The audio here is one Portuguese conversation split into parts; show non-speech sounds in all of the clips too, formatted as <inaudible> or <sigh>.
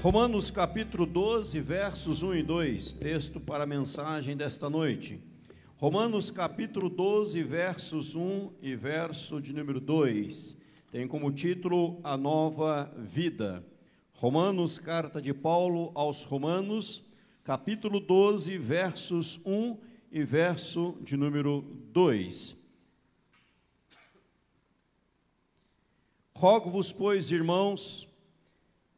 Romanos capítulo 12, versos 1 e 2, texto para a mensagem desta noite. Romanos capítulo 12, versos 1 e verso de número 2, tem como título A Nova Vida. Romanos, carta de Paulo aos Romanos, capítulo 12, versos 1 e verso de número 2. Rogo-vos, pois, irmãos,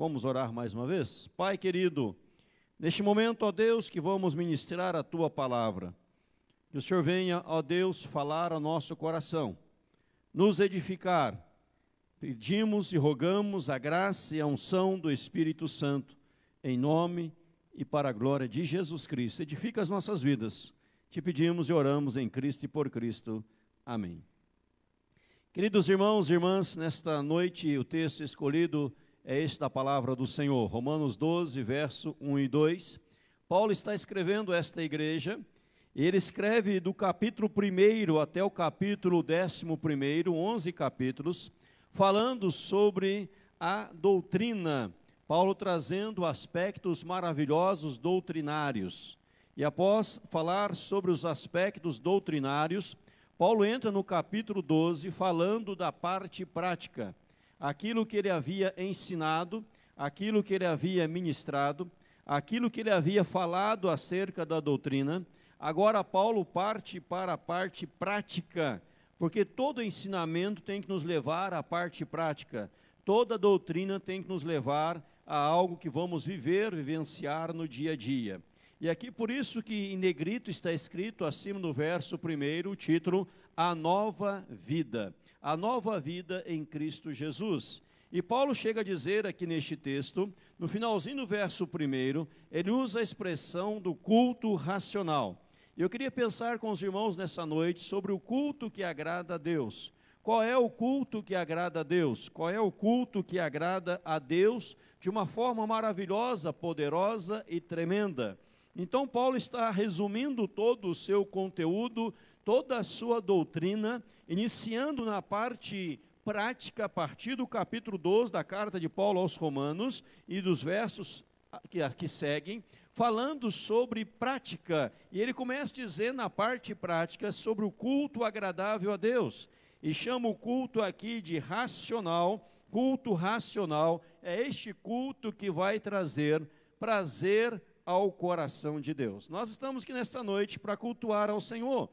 Vamos orar mais uma vez? Pai querido, neste momento, ó Deus, que vamos ministrar a tua palavra, que o Senhor venha, ó Deus, falar ao nosso coração, nos edificar. Pedimos e rogamos a graça e a unção do Espírito Santo, em nome e para a glória de Jesus Cristo. Edifica as nossas vidas. Te pedimos e oramos em Cristo e por Cristo. Amém. Queridos irmãos e irmãs, nesta noite o texto escolhido é este da palavra do Senhor. Romanos 12, verso 1 e 2. Paulo está escrevendo esta igreja, ele escreve do capítulo 1 até o capítulo 11, 11 capítulos, falando sobre a doutrina. Paulo trazendo aspectos maravilhosos doutrinários. E após falar sobre os aspectos doutrinários, Paulo entra no capítulo 12 falando da parte prática aquilo que ele havia ensinado, aquilo que ele havia ministrado, aquilo que ele havia falado acerca da doutrina. Agora, Paulo parte para a parte prática, porque todo ensinamento tem que nos levar à parte prática, toda doutrina tem que nos levar a algo que vamos viver, vivenciar no dia a dia. E aqui por isso que em negrito está escrito acima do verso primeiro o título A Nova Vida a nova vida em Cristo Jesus. E Paulo chega a dizer aqui neste texto, no finalzinho do verso primeiro, ele usa a expressão do culto racional. Eu queria pensar com os irmãos nessa noite sobre o culto que agrada a Deus. Qual é o culto que agrada a Deus? Qual é o culto que agrada a Deus de uma forma maravilhosa, poderosa e tremenda? Então, Paulo está resumindo todo o seu conteúdo toda a sua doutrina, iniciando na parte prática, a partir do capítulo 12 da carta de Paulo aos Romanos e dos versos que, que seguem, falando sobre prática. E ele começa a dizer na parte prática sobre o culto agradável a Deus. E chama o culto aqui de racional. Culto racional é este culto que vai trazer prazer ao coração de Deus. Nós estamos aqui nesta noite para cultuar ao Senhor.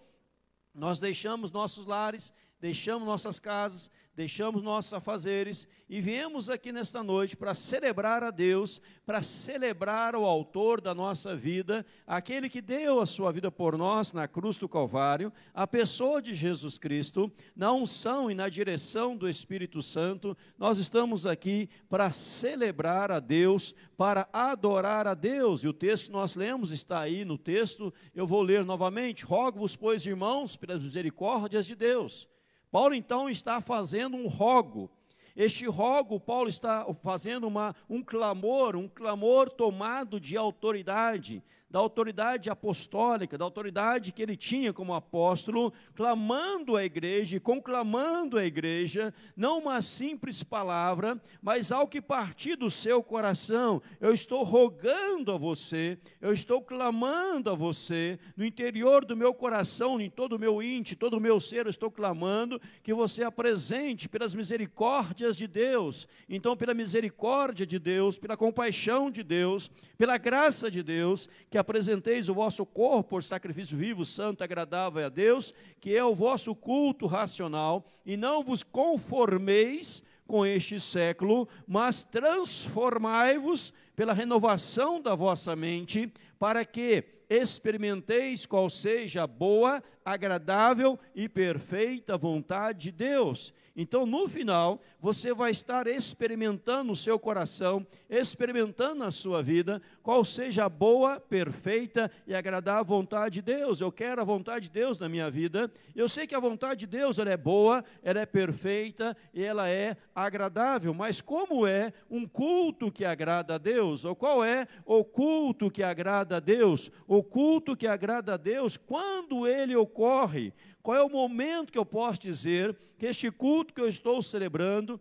Nós deixamos nossos lares, deixamos nossas casas, deixamos nossos afazeres e viemos aqui nesta noite para celebrar a Deus, para celebrar o autor da nossa vida, aquele que deu a sua vida por nós na cruz do Calvário, a pessoa de Jesus Cristo, na unção e na direção do Espírito Santo, nós estamos aqui para celebrar a Deus, para adorar a Deus. E o texto que nós lemos está aí no texto, eu vou ler novamente. Rogo-vos, pois, irmãos, pelas misericórdias de Deus Paulo então está fazendo um rogo. Este rogo, Paulo está fazendo uma, um clamor, um clamor tomado de autoridade, da autoridade apostólica, da autoridade que ele tinha como apóstolo, clamando a igreja e conclamando a igreja, não uma simples palavra, mas algo que partir do seu coração. Eu estou rogando a você, eu estou clamando a você, no interior do meu coração, em todo o meu íntimo, todo o meu ser, eu estou clamando que você apresente pelas misericórdias de Deus. Então, pela misericórdia de Deus, pela compaixão de Deus, pela graça de Deus, que que apresenteis o vosso corpo por sacrifício vivo, santo, agradável a Deus, que é o vosso culto racional, e não vos conformeis com este século, mas transformai-vos pela renovação da vossa mente, para que experimenteis qual seja a boa, agradável e perfeita vontade de Deus. Então, no final, você vai estar experimentando no seu coração, experimentando na sua vida, qual seja a boa, perfeita e agradável vontade de Deus. Eu quero a vontade de Deus na minha vida. Eu sei que a vontade de Deus ela é boa, ela é perfeita e ela é agradável. Mas como é um culto que agrada a Deus? Ou qual é o culto que agrada a Deus? O culto que agrada a Deus, quando ele ocorre? Qual é o momento que eu posso dizer que este culto que eu estou celebrando,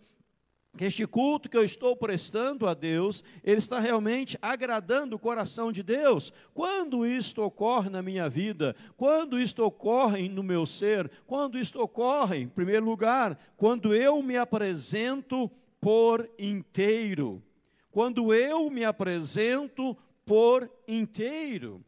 que este culto que eu estou prestando a Deus, ele está realmente agradando o coração de Deus. Quando isto ocorre na minha vida, quando isto ocorre no meu ser, quando isto ocorre, em primeiro lugar, quando eu me apresento por inteiro. Quando eu me apresento por inteiro.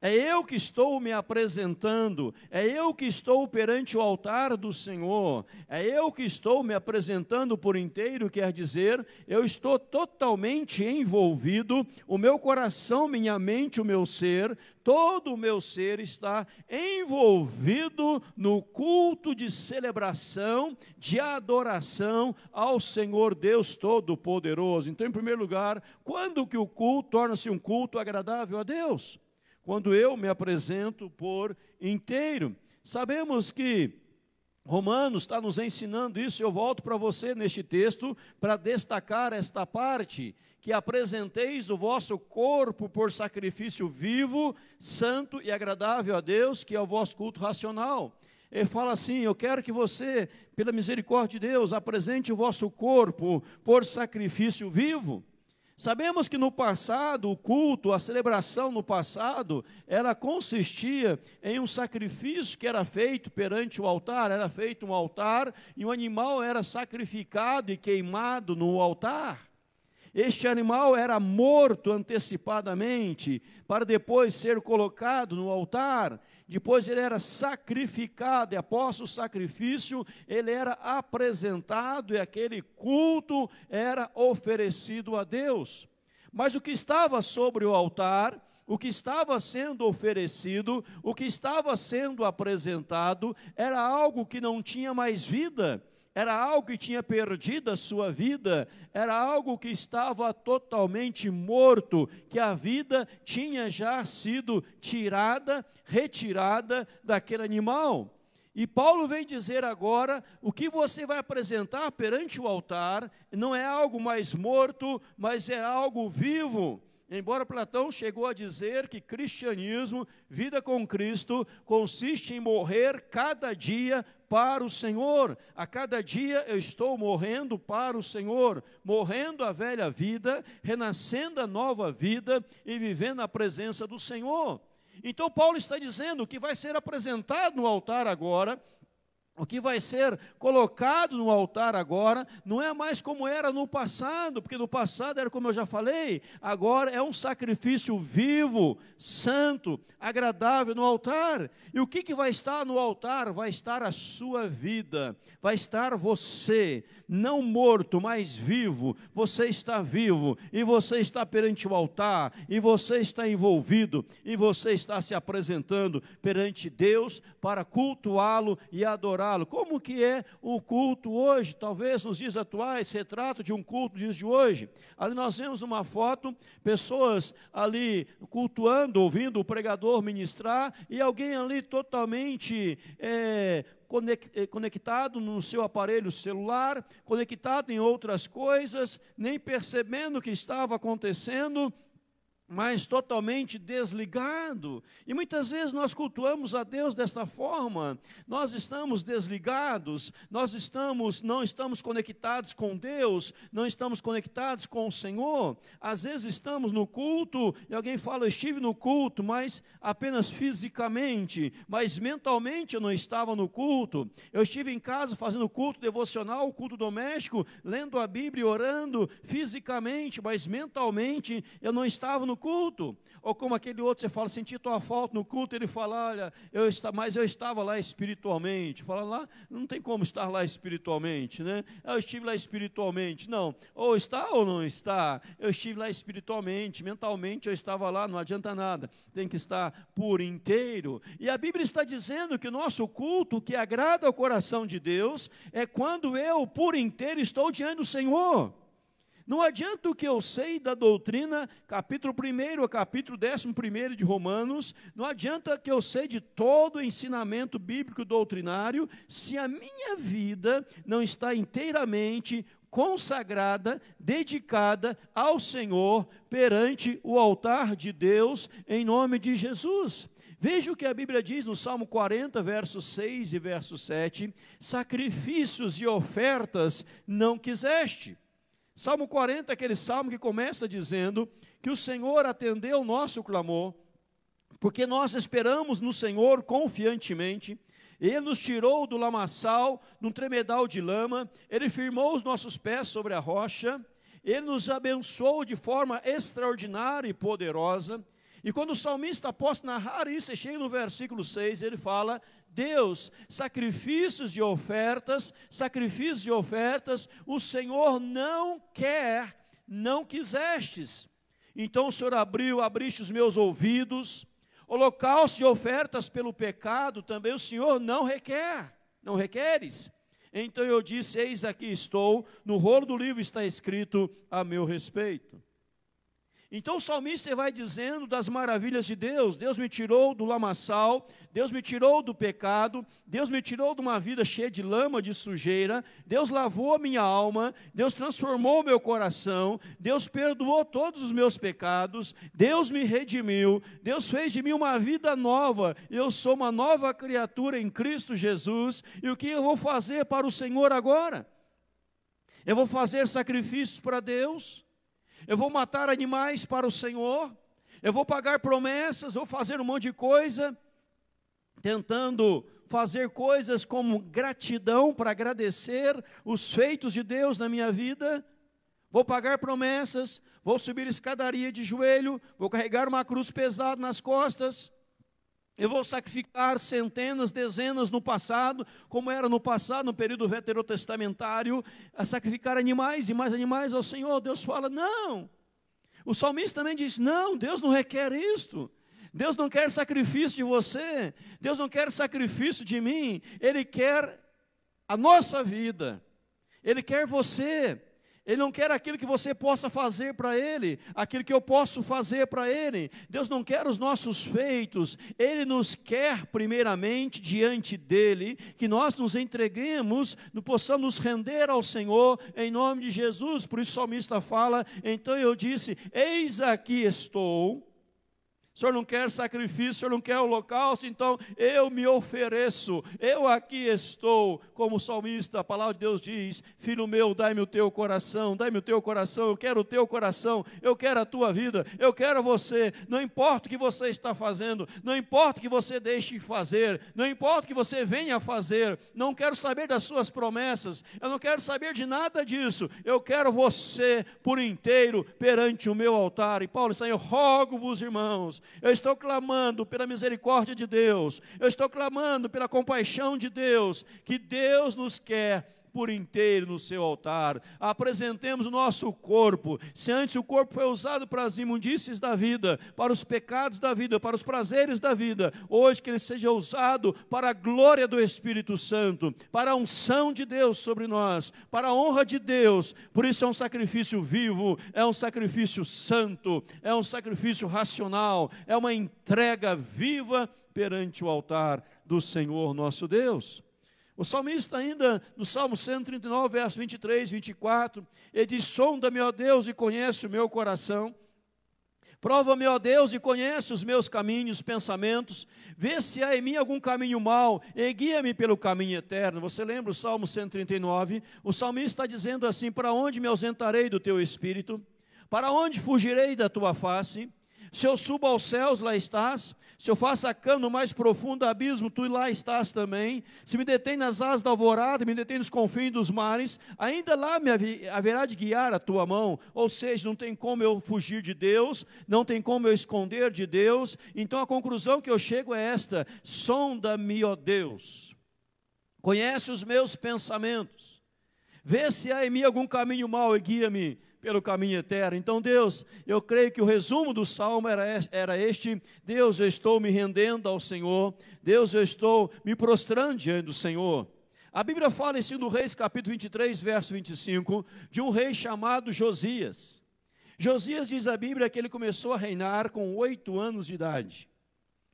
É eu que estou me apresentando, é eu que estou perante o altar do Senhor, é eu que estou me apresentando por inteiro, quer dizer, eu estou totalmente envolvido, o meu coração, minha mente, o meu ser, todo o meu ser está envolvido no culto de celebração, de adoração ao Senhor Deus Todo-Poderoso. Então, em primeiro lugar, quando que o culto torna-se um culto agradável a Deus? Quando eu me apresento por inteiro. Sabemos que Romanos está nos ensinando isso, eu volto para você neste texto para destacar esta parte, que apresenteis o vosso corpo por sacrifício vivo, santo e agradável a Deus, que é o vosso culto racional. Ele fala assim: Eu quero que você, pela misericórdia de Deus, apresente o vosso corpo por sacrifício vivo. Sabemos que no passado, o culto, a celebração no passado, ela consistia em um sacrifício que era feito perante o altar, era feito um altar e o animal era sacrificado e queimado no altar. Este animal era morto antecipadamente para depois ser colocado no altar depois ele era sacrificado, e após o sacrifício, ele era apresentado e aquele culto era oferecido a Deus. Mas o que estava sobre o altar, o que estava sendo oferecido, o que estava sendo apresentado, era algo que não tinha mais vida, era algo que tinha perdido a sua vida, era algo que estava totalmente morto, que a vida tinha já sido tirada, retirada daquele animal. E Paulo vem dizer agora: o que você vai apresentar perante o altar não é algo mais morto, mas é algo vivo. Embora Platão chegou a dizer que cristianismo, vida com Cristo, consiste em morrer cada dia para o Senhor. A cada dia eu estou morrendo para o Senhor, morrendo a velha vida, renascendo a nova vida e vivendo a presença do Senhor. Então Paulo está dizendo que vai ser apresentado no altar agora o que vai ser colocado no altar agora não é mais como era no passado, porque no passado era como eu já falei, agora é um sacrifício vivo, santo, agradável no altar. E o que, que vai estar no altar? Vai estar a sua vida, vai estar você, não morto, mas vivo. Você está vivo e você está perante o altar, e você está envolvido, e você está se apresentando perante Deus para cultuá-lo e adorá-lo adorá-lo. Como que é o culto hoje? Talvez nos dias atuais, retrato de um culto nos dias de hoje. Ali nós vemos uma foto, pessoas ali cultuando, ouvindo o pregador ministrar, e alguém ali totalmente é, conectado no seu aparelho celular, conectado em outras coisas, nem percebendo o que estava acontecendo, mas totalmente desligado. E muitas vezes nós cultuamos a Deus desta forma. Nós estamos desligados, nós estamos não estamos conectados com Deus, não estamos conectados com o Senhor. Às vezes estamos no culto e alguém fala: "Eu estive no culto, mas apenas fisicamente, mas mentalmente eu não estava no culto. Eu estive em casa fazendo culto devocional, culto doméstico, lendo a Bíblia, orando fisicamente, mas mentalmente eu não estava no culto. Ou como aquele outro, você fala, senti tua falta no culto, ele fala, olha, eu está, mas eu estava lá espiritualmente. Fala lá, não tem como estar lá espiritualmente, né? Eu estive lá espiritualmente. Não, ou está ou não está. Eu estive lá espiritualmente, mentalmente eu estava lá, não adianta nada. Tem que estar por inteiro. E a Bíblia está dizendo que o nosso culto, que agrada ao coração de Deus, é quando eu, por inteiro, estou diante do Senhor. Não adianta o que eu sei da doutrina, capítulo 1 a capítulo 11 de Romanos, não adianta que eu sei de todo o ensinamento bíblico doutrinário, se a minha vida não está inteiramente consagrada, dedicada ao Senhor perante o altar de Deus, em nome de Jesus. Veja o que a Bíblia diz no Salmo 40, versos 6 e verso 7: sacrifícios e ofertas não quiseste Salmo 40 é aquele salmo que começa dizendo que o Senhor atendeu o nosso clamor, porque nós esperamos no Senhor confiantemente. Ele nos tirou do lamaçal, num tremedal de lama, ele firmou os nossos pés sobre a rocha, ele nos abençoou de forma extraordinária e poderosa. E quando o salmista após narrar isso, chega no versículo 6, ele fala: Deus, sacrifícios e ofertas, sacrifícios e ofertas, o Senhor não quer, não quisestes. Então o Senhor abriu, abriste os meus ouvidos, holocausto e ofertas pelo pecado também o Senhor não requer, não requeres. Então eu disse: Eis aqui estou, no rolo do livro está escrito a meu respeito. Então o salmista vai dizendo das maravilhas de Deus: Deus me tirou do lamaçal, Deus me tirou do pecado, Deus me tirou de uma vida cheia de lama, de sujeira, Deus lavou a minha alma, Deus transformou o meu coração, Deus perdoou todos os meus pecados, Deus me redimiu, Deus fez de mim uma vida nova, eu sou uma nova criatura em Cristo Jesus, e o que eu vou fazer para o Senhor agora? Eu vou fazer sacrifícios para Deus eu vou matar animais para o Senhor, eu vou pagar promessas, vou fazer um monte de coisa, tentando fazer coisas como gratidão para agradecer os feitos de Deus na minha vida, vou pagar promessas, vou subir escadaria de joelho, vou carregar uma cruz pesada nas costas, eu vou sacrificar centenas, dezenas no passado, como era no passado, no período veterotestamentário, a sacrificar animais e mais animais ao Senhor. Deus fala: não. O salmista também diz: não, Deus não requer isto. Deus não quer sacrifício de você, Deus não quer sacrifício de mim, Ele quer a nossa vida, Ele quer você. Ele não quer aquilo que você possa fazer para Ele, aquilo que eu posso fazer para Ele. Deus não quer os nossos feitos, Ele nos quer primeiramente diante dEle, que nós nos entreguemos, possamos nos render ao Senhor em nome de Jesus. Por isso o salmista fala: então eu disse: Eis aqui estou o senhor não quer sacrifício, o senhor não quer holocausto, então eu me ofereço, eu aqui estou, como o salmista, a palavra de Deus diz: Filho meu, dai-me o teu coração, dai-me o teu coração, eu quero o teu coração, eu quero a tua vida, eu quero você, não importa o que você está fazendo, não importa o que você deixe de fazer, não importa o que você venha fazer, não quero saber das suas promessas, eu não quero saber de nada disso, eu quero você por inteiro perante o meu altar. E Paulo está aí, rogo-vos, irmãos, eu estou clamando pela misericórdia de Deus, eu estou clamando pela compaixão de Deus, que Deus nos quer por inteiro no seu altar. Apresentemos o nosso corpo. Se antes o corpo foi usado para as imundícies da vida, para os pecados da vida, para os prazeres da vida, hoje que ele seja usado para a glória do Espírito Santo, para a unção de Deus sobre nós, para a honra de Deus. Por isso é um sacrifício vivo, é um sacrifício santo, é um sacrifício racional, é uma entrega viva perante o altar do Senhor nosso Deus. O salmista ainda, no Salmo 139, verso 23, 24, ele diz, sonda-me, ó Deus, e conhece o meu coração, prova-me, ó Deus, e conhece os meus caminhos, pensamentos, vê se há em mim algum caminho mau, e guia-me pelo caminho eterno. Você lembra o Salmo 139? O salmista está dizendo assim, para onde me ausentarei do teu Espírito? Para onde fugirei da tua face? Se eu subo aos céus, lá estás. Se eu faço a cama no mais profundo abismo, tu lá estás também. Se me detém nas asas da alvorada, me detém nos confins dos mares, ainda lá me haverá de guiar a tua mão. Ou seja, não tem como eu fugir de Deus, não tem como eu esconder de Deus. Então a conclusão que eu chego é esta: sonda-me, ó Deus. Conhece os meus pensamentos. Vê se há em mim algum caminho mau e guia-me pelo caminho eterno. Então, Deus, eu creio que o resumo do salmo era, era este: Deus, eu estou me rendendo ao Senhor, Deus, eu estou me prostrando diante do Senhor. A Bíblia fala em 2 Reis, capítulo 23, verso 25, de um rei chamado Josias. Josias diz a Bíblia que ele começou a reinar com oito anos de idade.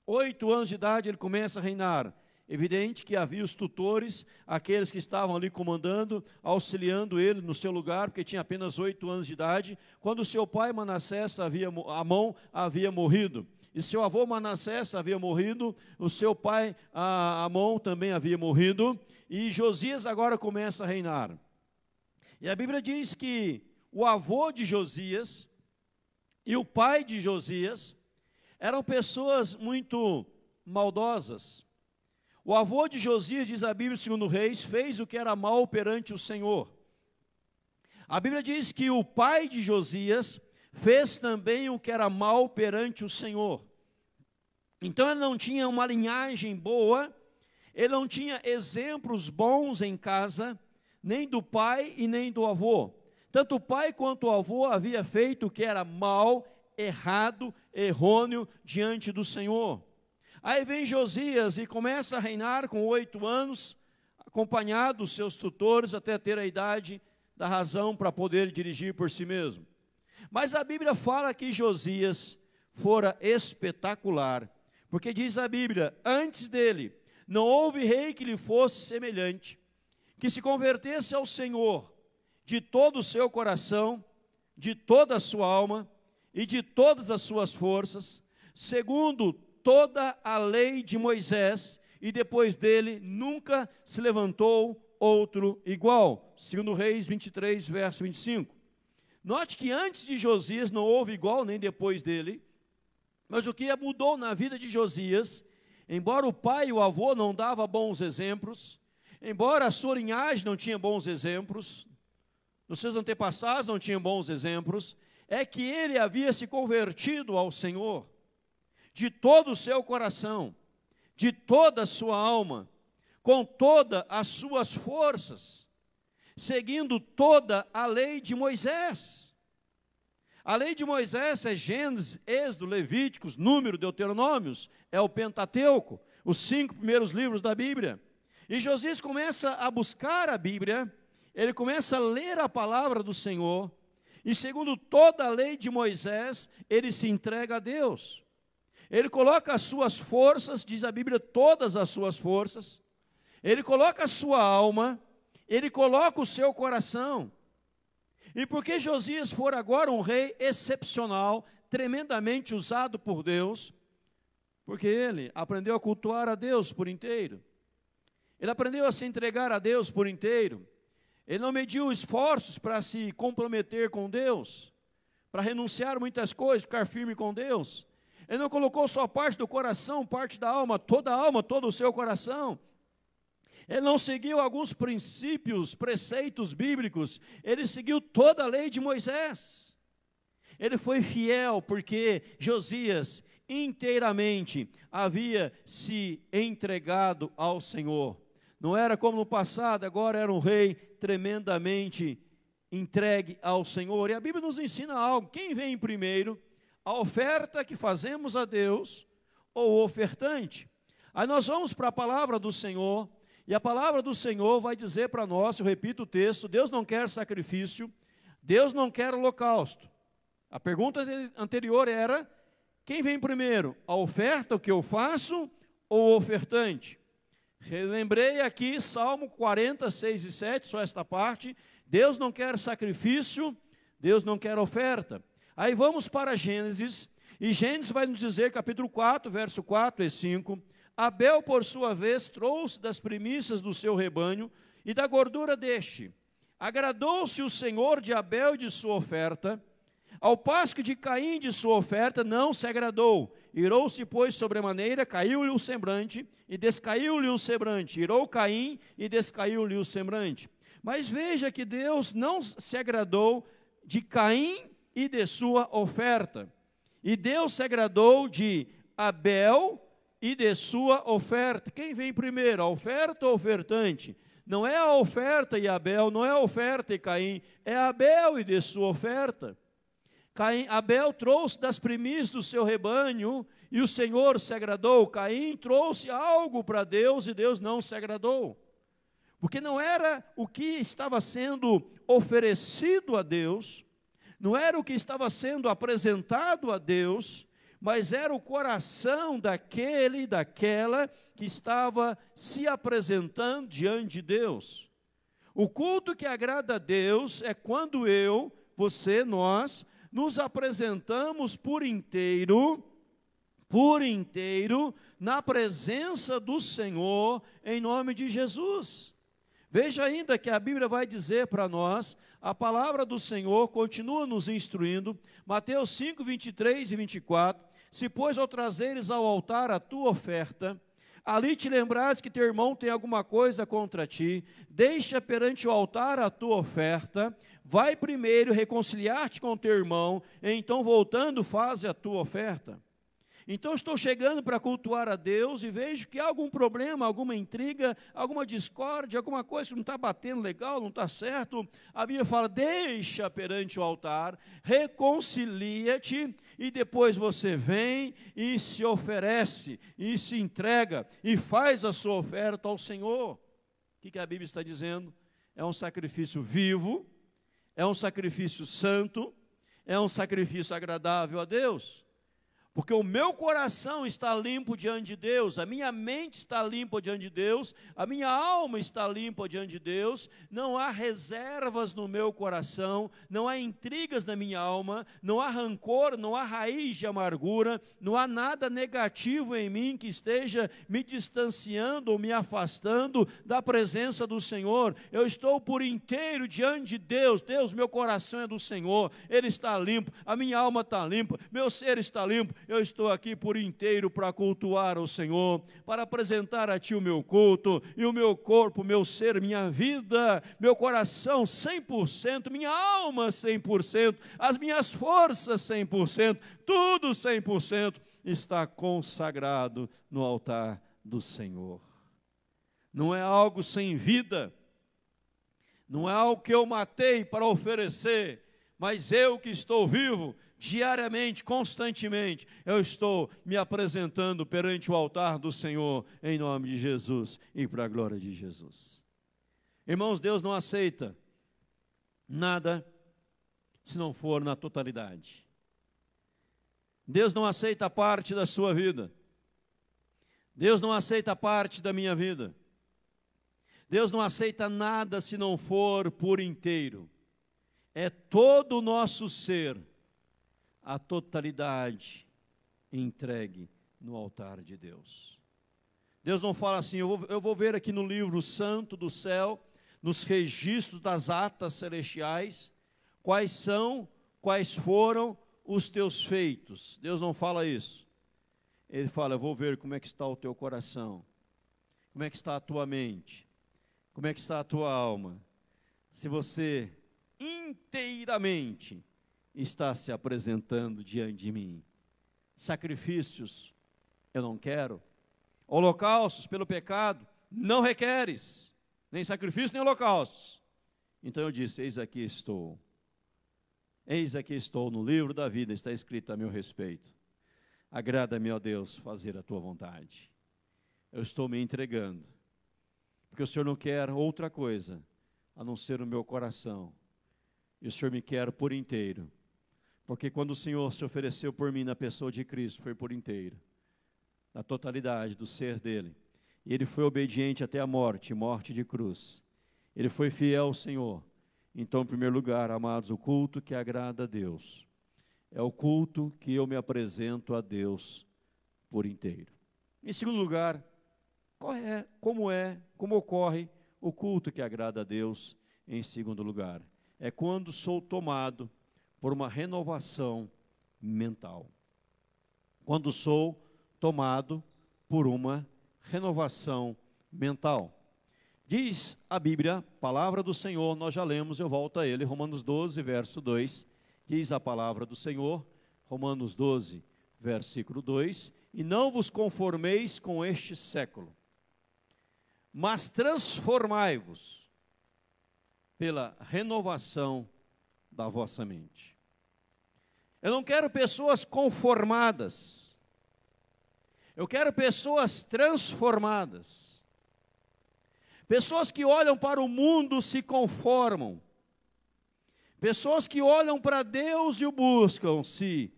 Oito anos de idade ele começa a reinar. Evidente que havia os tutores, aqueles que estavam ali comandando, auxiliando ele no seu lugar, porque tinha apenas oito anos de idade, quando seu pai Manassés havia, Amon havia morrido. E seu avô Manassés havia morrido, o seu pai Amon também havia morrido, e Josias agora começa a reinar. E a Bíblia diz que o avô de Josias e o pai de Josias eram pessoas muito maldosas, o avô de Josias, diz a Bíblia, segundo Reis, fez o que era mal perante o Senhor. A Bíblia diz que o pai de Josias fez também o que era mal perante o Senhor. Então ele não tinha uma linhagem boa, ele não tinha exemplos bons em casa, nem do pai e nem do avô. Tanto o pai quanto o avô havia feito o que era mal, errado, errôneo diante do Senhor. Aí vem Josias e começa a reinar com oito anos, acompanhado dos seus tutores até ter a idade da razão para poder dirigir por si mesmo. Mas a Bíblia fala que Josias fora espetacular, porque diz a Bíblia: antes dele não houve rei que lhe fosse semelhante, que se convertesse ao Senhor de todo o seu coração, de toda a sua alma e de todas as suas forças, segundo toda a lei de Moisés, e depois dele nunca se levantou outro igual. Segundo Reis 23, verso 25. Note que antes de Josias não houve igual, nem depois dele, mas o que mudou na vida de Josias, embora o pai e o avô não davam bons exemplos, embora a sua linhagem não tinha bons exemplos, os seus antepassados não tinham bons exemplos, é que ele havia se convertido ao Senhor de todo o seu coração, de toda a sua alma, com todas as suas forças, seguindo toda a lei de Moisés. A lei de Moisés é Gênesis, Êxodo, Levíticos, Número, Deuteronômios, é o Pentateuco, os cinco primeiros livros da Bíblia. E Josias começa a buscar a Bíblia, ele começa a ler a palavra do Senhor, e segundo toda a lei de Moisés, ele se entrega a Deus. Ele coloca as suas forças, diz a Bíblia, todas as suas forças. Ele coloca a sua alma, ele coloca o seu coração. E porque Josias for agora um rei excepcional, tremendamente usado por Deus, porque ele aprendeu a cultuar a Deus por inteiro. Ele aprendeu a se entregar a Deus por inteiro. Ele não mediu esforços para se comprometer com Deus, para renunciar muitas coisas, ficar firme com Deus. Ele não colocou só parte do coração, parte da alma, toda a alma, todo o seu coração. Ele não seguiu alguns princípios, preceitos bíblicos, ele seguiu toda a lei de Moisés. Ele foi fiel porque Josias inteiramente havia se entregado ao Senhor. Não era como no passado, agora era um rei tremendamente entregue ao Senhor. E a Bíblia nos ensina algo: quem vem primeiro? A oferta que fazemos a Deus ou o ofertante. Aí nós vamos para a palavra do Senhor, e a palavra do Senhor vai dizer para nós, eu repito o texto: Deus não quer sacrifício, Deus não quer holocausto. A pergunta anterior era: quem vem primeiro, a oferta, que eu faço, ou o ofertante? Relembrei aqui Salmo 46 e 7, só esta parte. Deus não quer sacrifício, Deus não quer oferta. Aí vamos para Gênesis, e Gênesis vai nos dizer, capítulo 4, verso 4 e 5: Abel, por sua vez, trouxe das primícias do seu rebanho e da gordura deste. Agradou-se o Senhor de Abel e de sua oferta, Ao passo que de Caim de sua oferta não se agradou. Irou-se, pois, sobremaneira, caiu-lhe o semblante, e descaiu-lhe o semblante. Irou Caim, e descaiu-lhe o semblante. Mas veja que Deus não se agradou de Caim e de sua oferta. E Deus se agradou de Abel e de sua oferta. Quem vem primeiro, a oferta ou ofertante? Não é a oferta e Abel, não é a oferta e Caim, é Abel e de sua oferta. Caim, Abel trouxe das primícias do seu rebanho e o Senhor se agradou. Caim trouxe algo para Deus e Deus não se agradou. Porque não era o que estava sendo oferecido a Deus, não era o que estava sendo apresentado a Deus, mas era o coração daquele e daquela que estava se apresentando diante de Deus. O culto que agrada a Deus é quando eu, você, nós, nos apresentamos por inteiro, por inteiro, na presença do Senhor, em nome de Jesus. Veja ainda que a Bíblia vai dizer para nós, a palavra do Senhor continua nos instruindo, Mateus 5, 23 e 24. Se, pois, ao trazeres ao altar a tua oferta, ali te lembrares que teu irmão tem alguma coisa contra ti, deixa perante o altar a tua oferta, vai primeiro reconciliar-te com teu irmão, e então voltando faze a tua oferta. Então estou chegando para cultuar a Deus e vejo que há algum problema, alguma intriga, alguma discórdia, alguma coisa que não está batendo legal, não está certo. A Bíblia fala: deixa perante o altar, reconcilia-te e depois você vem e se oferece, e se entrega, e faz a sua oferta ao Senhor. O que, que a Bíblia está dizendo? É um sacrifício vivo, é um sacrifício santo, é um sacrifício agradável a Deus. Porque o meu coração está limpo diante de Deus, a minha mente está limpa diante de Deus, a minha alma está limpa diante de Deus, não há reservas no meu coração, não há intrigas na minha alma, não há rancor, não há raiz de amargura, não há nada negativo em mim que esteja me distanciando ou me afastando da presença do Senhor. Eu estou por inteiro diante de Deus, Deus, meu coração é do Senhor, Ele está limpo, a minha alma está limpa, meu ser está limpo eu estou aqui por inteiro para cultuar o Senhor, para apresentar a Ti o meu culto, e o meu corpo, meu ser, minha vida, meu coração 100%, minha alma 100%, as minhas forças 100%, tudo 100% está consagrado no altar do Senhor. Não é algo sem vida, não é algo que eu matei para oferecer, mas eu que estou vivo, diariamente, constantemente, eu estou me apresentando perante o altar do Senhor, em nome de Jesus e para a glória de Jesus. Irmãos, Deus não aceita nada se não for na totalidade. Deus não aceita parte da sua vida. Deus não aceita parte da minha vida. Deus não aceita nada se não for por inteiro. É todo o nosso ser a totalidade entregue no altar de Deus. Deus não fala assim, eu vou, eu vou ver aqui no livro santo do céu, nos registros das atas celestiais, quais são, quais foram os teus feitos. Deus não fala isso. Ele fala, eu vou ver como é que está o teu coração, como é que está a tua mente, como é que está a tua alma. Se você inteiramente está se apresentando diante de mim. Sacrifícios eu não quero, holocaustos pelo pecado não requeres, nem sacrifício nem holocaustos. Então eu disse: Eis aqui estou. Eis aqui estou no livro da vida, está escrito a meu respeito. Agrada-me, ó Deus, fazer a tua vontade. Eu estou me entregando, porque o Senhor não quer outra coisa a não ser o meu coração, e o Senhor me quer por inteiro porque quando o Senhor se ofereceu por mim na pessoa de Cristo, foi por inteiro, na totalidade do ser dele. E ele foi obediente até a morte, morte de cruz. Ele foi fiel ao Senhor. Então, em primeiro lugar, amados, o culto que agrada a Deus é o culto que eu me apresento a Deus por inteiro. Em segundo lugar, é, como é, como ocorre o culto que agrada a Deus em segundo lugar? É quando sou tomado por uma renovação mental. Quando sou tomado por uma renovação mental. Diz a Bíblia, palavra do Senhor, nós já lemos, eu volto a ele, Romanos 12, verso 2. Diz a palavra do Senhor, Romanos 12, versículo 2: E não vos conformeis com este século, mas transformai-vos pela renovação da vossa mente. Eu não quero pessoas conformadas, eu quero pessoas transformadas. Pessoas que olham para o mundo se conformam. Pessoas que olham para Deus e o buscam se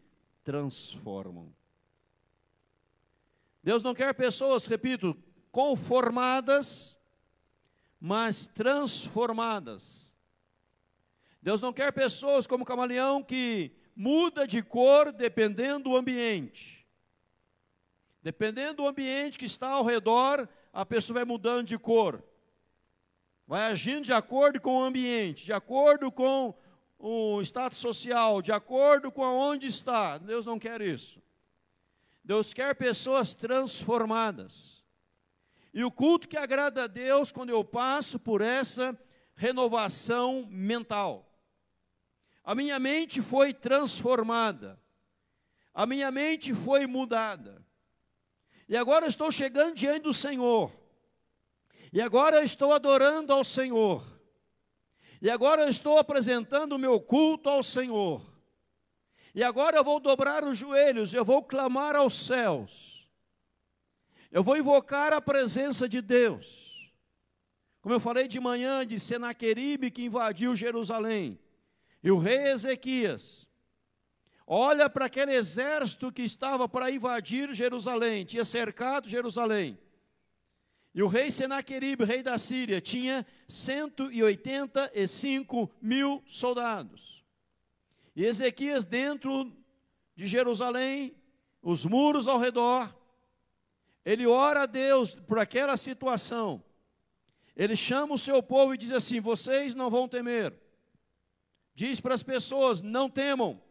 transformam. Deus não quer pessoas, repito, conformadas, mas transformadas. Deus não quer pessoas como camaleão que muda de cor dependendo do ambiente. Dependendo do ambiente que está ao redor, a pessoa vai mudando de cor. Vai agindo de acordo com o ambiente, de acordo com o status social, de acordo com onde está. Deus não quer isso. Deus quer pessoas transformadas. E o culto que agrada a Deus quando eu passo por essa renovação mental. A minha mente foi transformada. A minha mente foi mudada. E agora estou chegando diante do Senhor. E agora estou adorando ao Senhor. E agora estou apresentando o meu culto ao Senhor. E agora eu vou dobrar os joelhos, eu vou clamar aos céus. Eu vou invocar a presença de Deus. Como eu falei de manhã de Senaqueribe que invadiu Jerusalém. E o rei Ezequias olha para aquele exército que estava para invadir Jerusalém, tinha cercado Jerusalém. E o rei Senaqueribe, rei da Síria, tinha 185 mil soldados. E Ezequias, dentro de Jerusalém, os muros ao redor, ele ora a Deus por aquela situação. Ele chama o seu povo e diz assim: Vocês não vão temer. Diz para as pessoas: Não temam,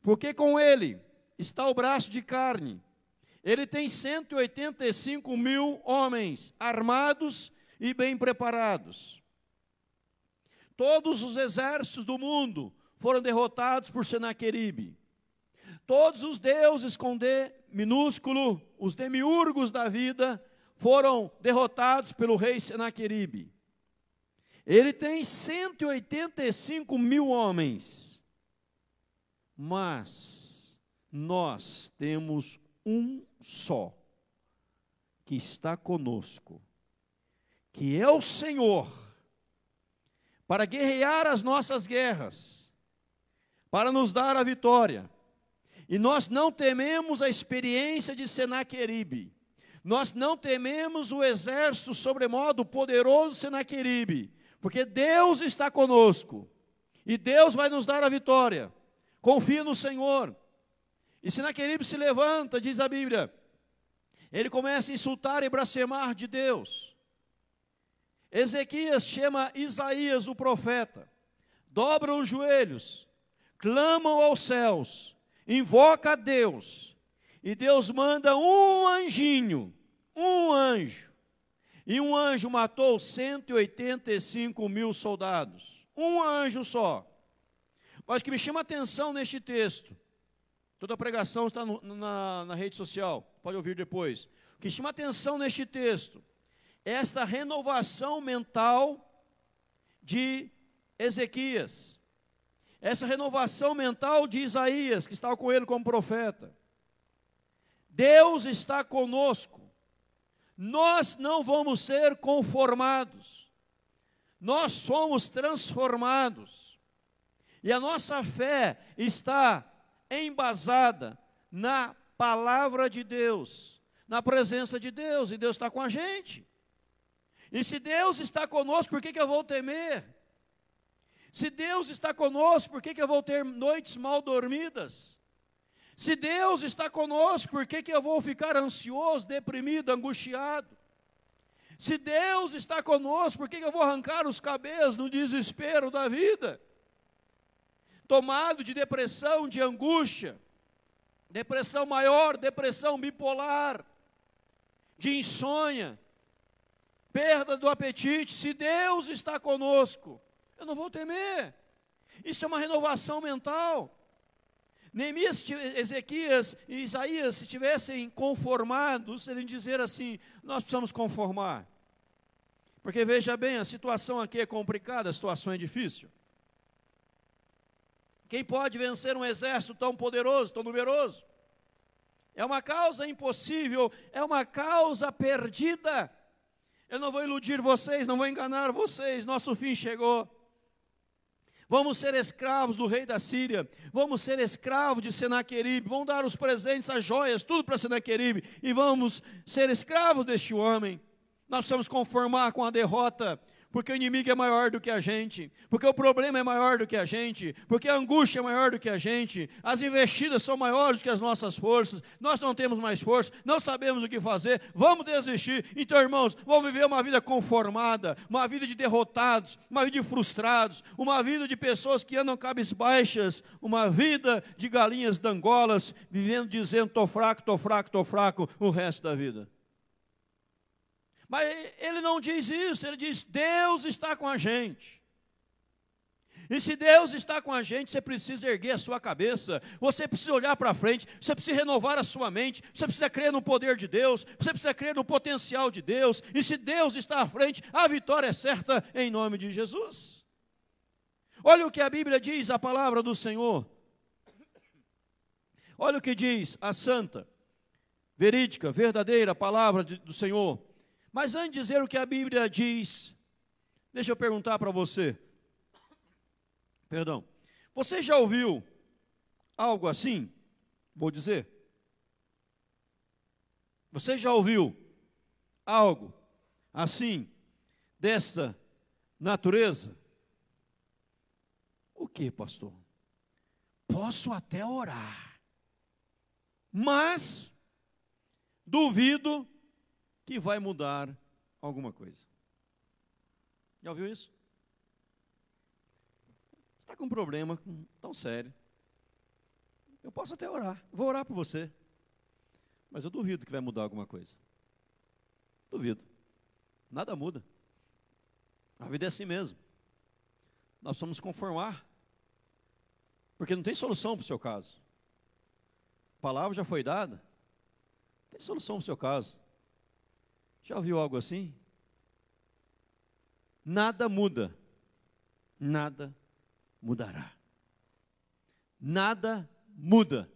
porque com ele está o braço de carne ele tem 185 mil homens armados e bem preparados. Todos os exércitos do mundo foram derrotados por Senaqueribe. Todos os deuses com D minúsculo, os demiurgos da vida, foram derrotados pelo rei Senaqueribe. Ele tem 185 mil homens, mas nós temos um só que está conosco, que é o Senhor, para guerrear as nossas guerras, para nos dar a vitória. E nós não tememos a experiência de Senaqueribe. Nós não tememos o exército sobremodo poderoso Senaqueribe, porque Deus está conosco. E Deus vai nos dar a vitória. Confia no Senhor. E Senaqueribe se levanta, diz a Bíblia, ele começa a insultar e blasfemar de Deus. Ezequias chama Isaías, o profeta, dobram os joelhos, clamam aos céus, invoca a Deus, e Deus manda um anjinho, um anjo, e um anjo matou 185 mil soldados, um anjo só. Mas o que me chama a atenção neste texto, Toda a pregação está no, na, na rede social, pode ouvir depois. O que chama atenção neste texto é esta renovação mental de Ezequias, essa renovação mental de Isaías, que estava com ele como profeta. Deus está conosco, nós não vamos ser conformados, nós somos transformados, e a nossa fé está embasada na palavra de Deus, na presença de Deus, e Deus está com a gente. E se Deus está conosco, por que, que eu vou temer? Se Deus está conosco, por que, que eu vou ter noites mal dormidas? Se Deus está conosco, por que, que eu vou ficar ansioso, deprimido, angustiado? Se Deus está conosco, por que, que eu vou arrancar os cabelos no desespero da vida? tomado de depressão, de angústia, depressão maior, depressão bipolar, de insônia, perda do apetite, se Deus está conosco, eu não vou temer. Isso é uma renovação mental. Neemias, Ezequias e Isaías, se tivessem conformados, seriam dizer assim: nós precisamos conformar. Porque veja bem, a situação aqui é complicada, a situação é difícil. Quem pode vencer um exército tão poderoso, tão numeroso? É uma causa impossível, é uma causa perdida. Eu não vou iludir vocês, não vou enganar vocês, nosso fim chegou. Vamos ser escravos do rei da Síria, vamos ser escravos de Senaqueribe, vamos dar os presentes, as joias, tudo para Senaqueribe, e vamos ser escravos deste homem. Nós precisamos conformar com a derrota, porque o inimigo é maior do que a gente, porque o problema é maior do que a gente, porque a angústia é maior do que a gente, as investidas são maiores que as nossas forças, nós não temos mais força, não sabemos o que fazer, vamos desistir. Então, irmãos, vamos viver uma vida conformada, uma vida de derrotados, uma vida de frustrados, uma vida de pessoas que andam cabisbaixas, uma vida de galinhas dangolas, vivendo dizendo: estou fraco, estou fraco, estou fraco, o resto da vida. Mas ele não diz isso, ele diz: Deus está com a gente. E se Deus está com a gente, você precisa erguer a sua cabeça, você precisa olhar para frente, você precisa renovar a sua mente, você precisa crer no poder de Deus, você precisa crer no potencial de Deus. E se Deus está à frente, a vitória é certa em nome de Jesus. Olha o que a Bíblia diz, a palavra do Senhor. Olha o que diz a santa, verídica, verdadeira palavra do Senhor. Mas antes de dizer o que a Bíblia diz, deixa eu perguntar para você. Perdão. Você já ouviu algo assim? Vou dizer. Você já ouviu algo assim, desta natureza? O que, pastor? Posso até orar, mas duvido que vai mudar alguma coisa. Já ouviu isso? Você está com um problema tão sério. Eu posso até orar, vou orar por você. Mas eu duvido que vai mudar alguma coisa. Duvido. Nada muda. A vida é assim mesmo. Nós vamos conformar. Porque não tem solução para o seu caso. A palavra já foi dada. Não tem solução para o seu caso. Já ouviu algo assim? Nada muda, nada mudará. Nada muda,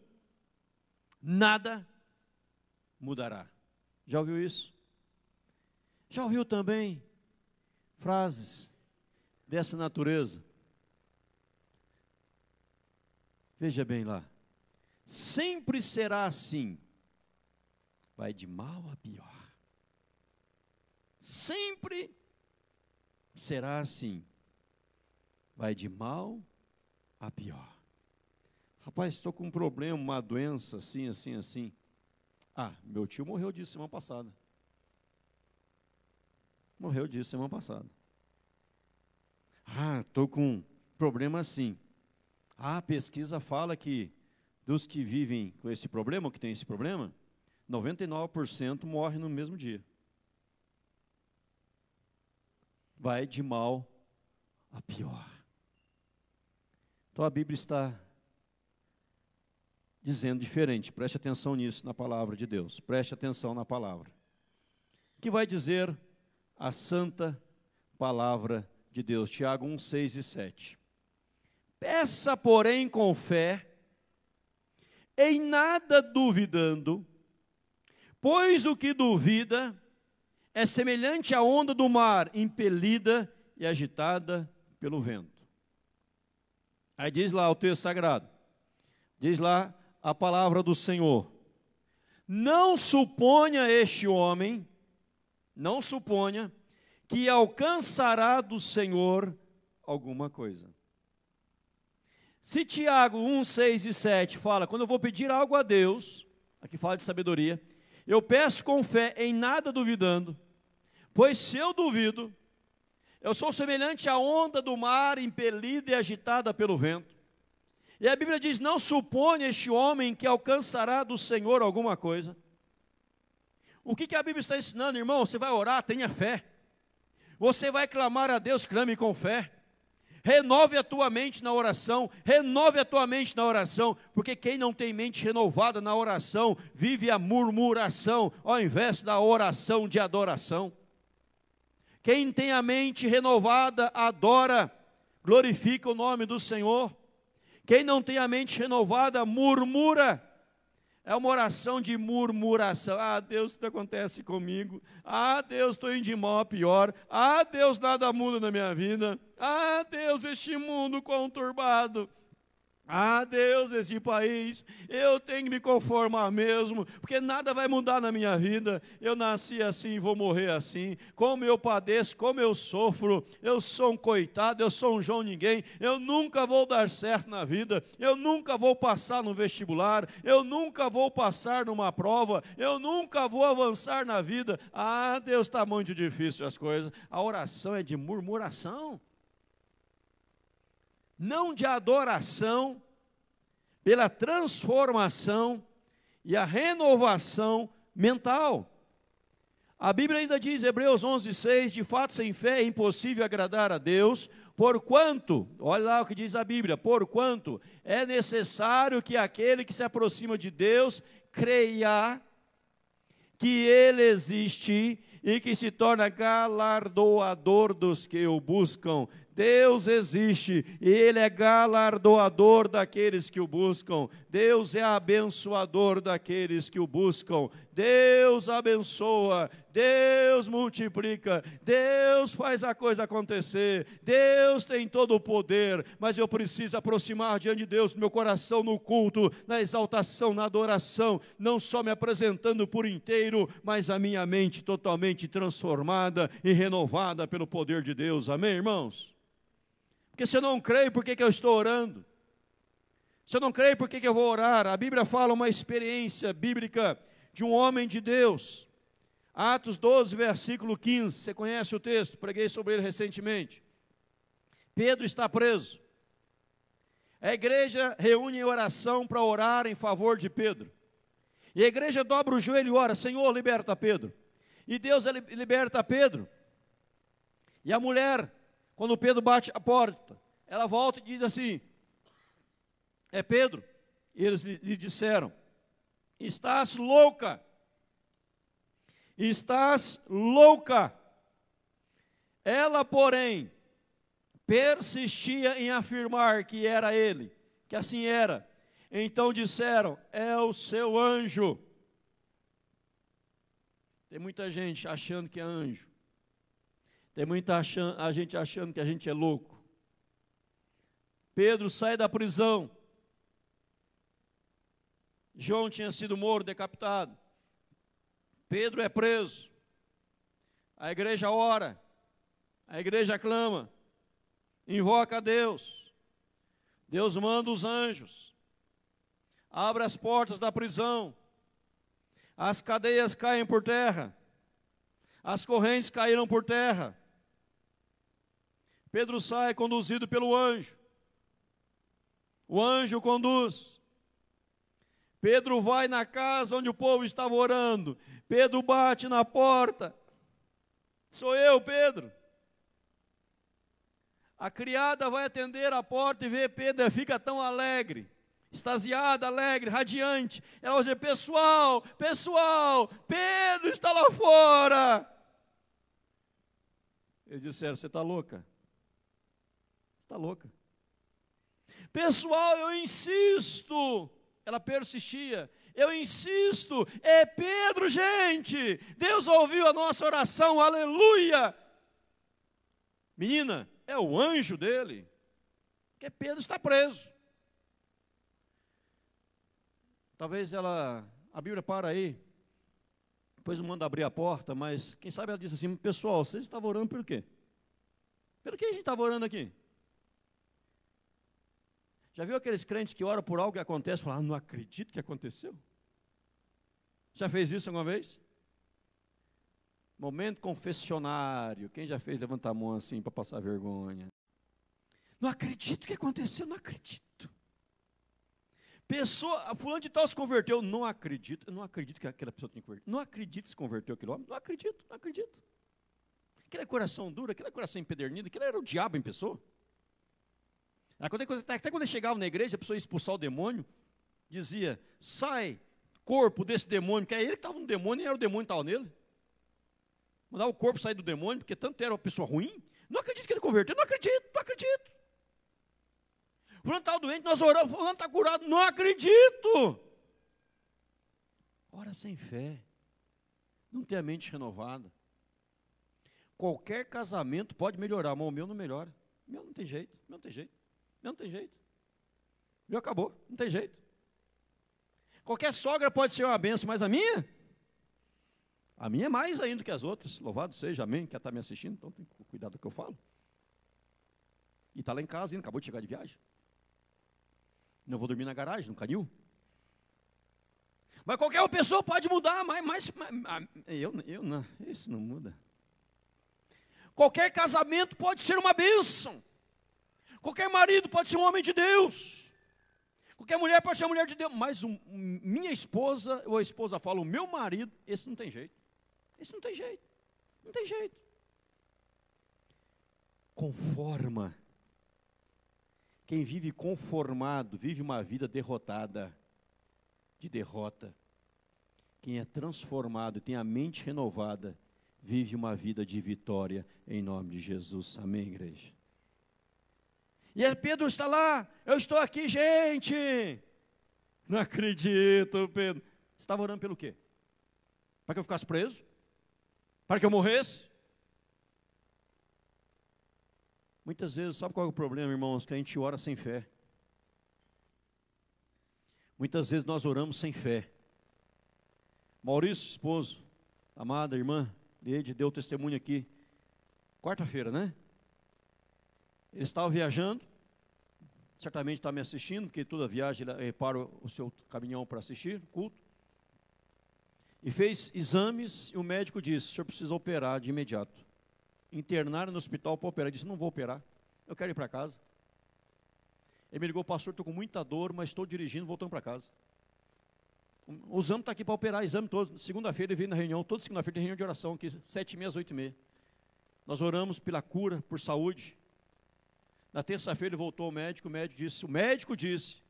nada mudará. Já ouviu isso? Já ouviu também frases dessa natureza? Veja bem lá. Sempre será assim. Vai de mal a pior. Sempre será assim. Vai de mal a pior. Rapaz, estou com um problema, uma doença assim, assim, assim. Ah, meu tio morreu disso semana passada. Morreu disso semana passada. Ah, estou com um problema assim. Ah, a pesquisa fala que dos que vivem com esse problema, que tem esse problema, 99% morrem no mesmo dia. Vai de mal a pior. Então a Bíblia está dizendo diferente. Preste atenção nisso na palavra de Deus. Preste atenção na palavra. Que vai dizer a santa palavra de Deus. Tiago 1, 6 e 7. Peça, porém, com fé, em nada duvidando, pois o que duvida é semelhante à onda do mar, impelida e agitada pelo vento. Aí diz lá o texto sagrado, diz lá a palavra do Senhor: Não suponha este homem, não suponha, que alcançará do Senhor alguma coisa. Se Tiago 1, 6 e 7 fala, quando eu vou pedir algo a Deus, aqui fala de sabedoria, eu peço com fé, em nada duvidando, pois se eu duvido, eu sou semelhante à onda do mar impelida e agitada pelo vento. E a Bíblia diz: Não supõe este homem que alcançará do Senhor alguma coisa. O que, que a Bíblia está ensinando, irmão? Você vai orar, tenha fé. Você vai clamar a Deus, clame com fé. Renove a tua mente na oração, renove a tua mente na oração, porque quem não tem mente renovada na oração, vive a murmuração, ao invés da oração de adoração. Quem tem a mente renovada, adora, glorifica o nome do Senhor. Quem não tem a mente renovada, murmura. É uma oração de murmuração. Ah, Deus, tudo acontece comigo. Ah, Deus, estou indo de mal a pior. Ah, Deus, nada muda na minha vida. Ah, Deus, este mundo conturbado. Ah, Deus, esse país, eu tenho que me conformar mesmo, porque nada vai mudar na minha vida. Eu nasci assim e vou morrer assim. Como eu padeço, como eu sofro, eu sou um coitado, eu sou um João ninguém. Eu nunca vou dar certo na vida, eu nunca vou passar no vestibular, eu nunca vou passar numa prova, eu nunca vou avançar na vida. Ah, Deus, está muito difícil as coisas. A oração é de murmuração não de adoração, pela transformação e a renovação mental. A Bíblia ainda diz, Hebreus 11, 6, de fato sem fé é impossível agradar a Deus, porquanto, olha lá o que diz a Bíblia, porquanto é necessário que aquele que se aproxima de Deus creia que Ele existe e que se torna galardoador dos que o buscam. Deus existe e Ele é galardoador daqueles que o buscam. Deus é abençoador daqueles que o buscam. Deus abençoa, Deus multiplica, Deus faz a coisa acontecer. Deus tem todo o poder, mas eu preciso aproximar diante de Deus meu coração no culto, na exaltação, na adoração, não só me apresentando por inteiro, mas a minha mente totalmente transformada e renovada pelo poder de Deus. Amém, irmãos? Porque se eu não creio, por que, que eu estou orando? Se eu não creio, por que, que eu vou orar? A Bíblia fala uma experiência bíblica de um homem de Deus. Atos 12, versículo 15. Você conhece o texto? Preguei sobre ele recentemente. Pedro está preso. A igreja reúne em oração para orar em favor de Pedro. E a igreja dobra o joelho e ora: Senhor, liberta Pedro. E Deus liberta Pedro. E a mulher quando Pedro bate a porta, ela volta e diz assim: É Pedro. E eles lhe disseram: Estás louca. Estás louca. Ela, porém, persistia em afirmar que era ele, que assim era. Então disseram: É o seu anjo. Tem muita gente achando que é anjo. Tem muita a gente achando que a gente é louco. Pedro sai da prisão. João tinha sido morto, decapitado. Pedro é preso. A igreja ora. A igreja clama. Invoca a Deus. Deus manda os anjos. Abre as portas da prisão. As cadeias caem por terra. As correntes caíram por terra. Pedro sai conduzido pelo anjo. O anjo conduz. Pedro vai na casa onde o povo estava orando. Pedro bate na porta. Sou eu, Pedro. A criada vai atender a porta e vê Pedro e fica tão alegre, extasiada, alegre, radiante. Ela vai dizer: Pessoal, pessoal, Pedro está lá fora. Eles disseram: Você está louca? Está louca. Pessoal, eu insisto. Ela persistia. Eu insisto. É Pedro, gente. Deus ouviu a nossa oração. Aleluia. Menina, é o anjo dele. Porque Pedro está preso. Talvez ela, a Bíblia para aí, depois manda abrir a porta, mas quem sabe ela diz assim: pessoal, vocês estavam orando por quê? Pelo que a gente estava orando aqui? Já viu aqueles crentes que oram por algo que acontece e falam, ah, não acredito que aconteceu? Já fez isso alguma vez? Momento confessionário. Quem já fez levantar a mão assim para passar vergonha? Não acredito que aconteceu, não acredito. Pessoa, fulano de tal se converteu, não acredito, eu não acredito que aquela pessoa tenha convertido. Não acredito que se converteu aquele homem, não acredito, não acredito. Aquele é coração duro, aquele é coração empedernido, aquele era o diabo em pessoa. Até quando ele chegava na igreja, a pessoa ia expulsar o demônio, dizia, sai, corpo desse demônio, que é ele que estava no demônio e era o demônio que estava nele. Mandava o corpo sair do demônio, porque tanto era uma pessoa ruim. Não acredito que ele converteu, não acredito, não acredito. Fulano está doente, nós oramos, fulano está curado, não acredito. Ora sem fé, não tem a mente renovada. Qualquer casamento pode melhorar, mas o meu não melhora. O meu não tem jeito, o meu não tem jeito, não tem jeito. Meu acabou, não tem jeito. Qualquer sogra pode ser uma benção, mas a minha? A minha é mais ainda que as outras. Louvado seja, amém. Quer estar tá me assistindo? Então tem que cuidar do que eu falo. E está lá em casa ainda, acabou de chegar de viagem. Não vou dormir na garagem, no canil. Mas qualquer pessoa pode mudar, mas, mas, mas eu, eu não, não muda. Qualquer casamento pode ser uma bênção. Qualquer marido pode ser um homem de Deus. Qualquer mulher pode ser uma mulher de Deus. Mas um, minha esposa, ou a esposa fala, o meu marido, esse não tem jeito. Esse não tem jeito. Não tem jeito. Conforma. Quem vive conformado, vive uma vida derrotada, de derrota. Quem é transformado, tem a mente renovada, vive uma vida de vitória em nome de Jesus. Amém, igreja? E Pedro está lá, eu estou aqui, gente. Não acredito, Pedro. Estava orando pelo quê? Para que eu ficasse preso? Para que eu morresse? Muitas vezes, sabe qual é o problema, irmãos? Que a gente ora sem fé. Muitas vezes nós oramos sem fé. Maurício, esposo, amada irmã, Leide deu testemunho aqui, quarta-feira, né? Ele estava viajando, certamente está me assistindo, porque toda viagem ele para o seu caminhão para assistir, culto. E fez exames e o médico disse: o senhor precisa operar de imediato. Internaram no hospital para operar. Ele disse: não vou operar, eu quero ir para casa. Ele me ligou, pastor, estou com muita dor, mas estou dirigindo, voltando para casa. O exame está aqui para operar, exame todo. Segunda-feira ele veio na reunião, toda segunda-feira tem reunião de oração aqui, sete e meia às oito e meia. Nós oramos pela cura, por saúde. Na terça-feira ele voltou ao médico, o médico disse, o médico disse,